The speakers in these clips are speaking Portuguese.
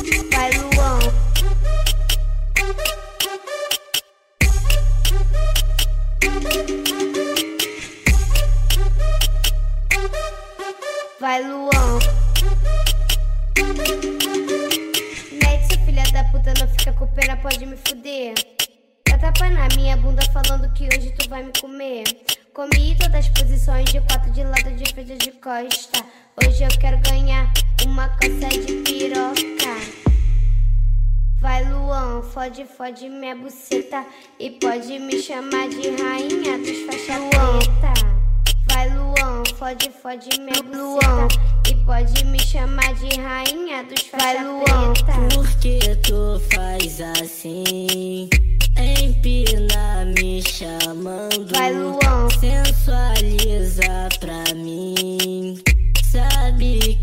Vai, Luan. Vai, Luan. Mete, filha da puta, não fica com pena, pode me fuder. Tá tapa na minha bunda falando que hoje tu vai me comer. Comi todas as posições de quatro de lado, de frente de costa. Hoje eu quero ganhar uma coça de piroca. Vai Luan, fode, fode minha buceta E pode me chamar de rainha dos faixa preta Vai Luan, fode, fode minha buceta E pode me chamar de rainha dos faixa Vai Luan, preta Por que tu faz assim? Empina me chamando Vai Luan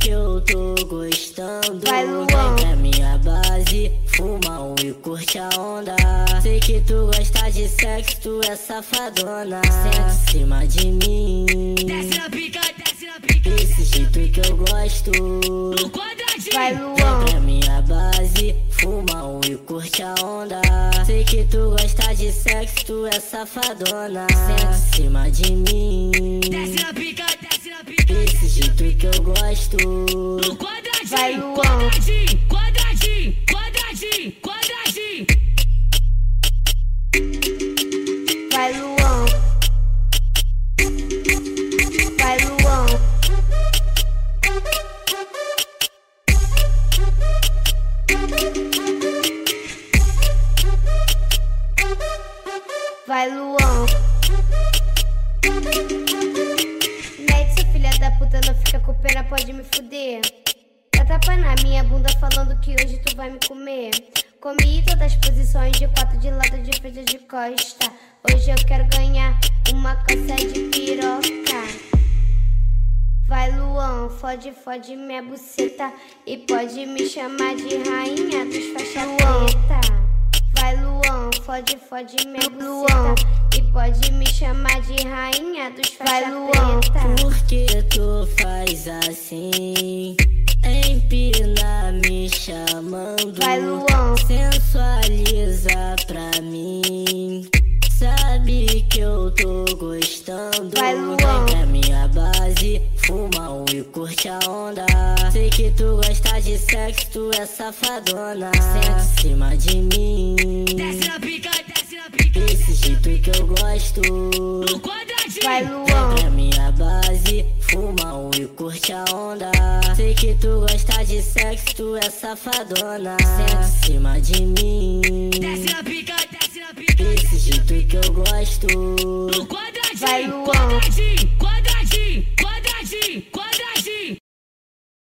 que eu tô gostando. Vai Luan. Vem pra minha base Fuma um e curte a onda. Sei que tu gosta de sexo, tu é safadona. Senta em cima de mim. Desce na pica, desce na pica Desse jeito que eu gosto. No quadradinho. Vai Vem Luan. pra minha base Fuma um e curte a onda. Sei que tu gosta de sexo, tu é safadona. Senta em cima de mim. Desce na pica, jeito que eu gosto. Vai, Luan. Quadradinho, quadradinho, quadradinho, quadradinho. Vai Luan. Vai Luan. Vai Luan fica com pena, pode me fuder. Dá tapa na minha bunda falando que hoje tu vai me comer. Comi todas as posições de quatro de lado, de frente de costa. Hoje eu quero ganhar uma coça de piroca. Vai Luan, fode, fode minha buceta. E pode me chamar de rainha dos faixa preta fode, fode minha buceta E pode me chamar de rainha dos faixa preta. Por que tu faz assim? Empina me chamando. Vai Luan. Sensualiza pra mim. Sabe que eu tô gostando. Vai, Luan. Vem pra minha base Fuma um e curte a onda. Sei que tu gosta de sexo, tu é safadona. Senta em cima de mim e curte a onda. Sei que tu gosta de sexo, tu é safadona. Senta em cima de mim. Desce na pica, desce na pica. Desse jeito que eu gosto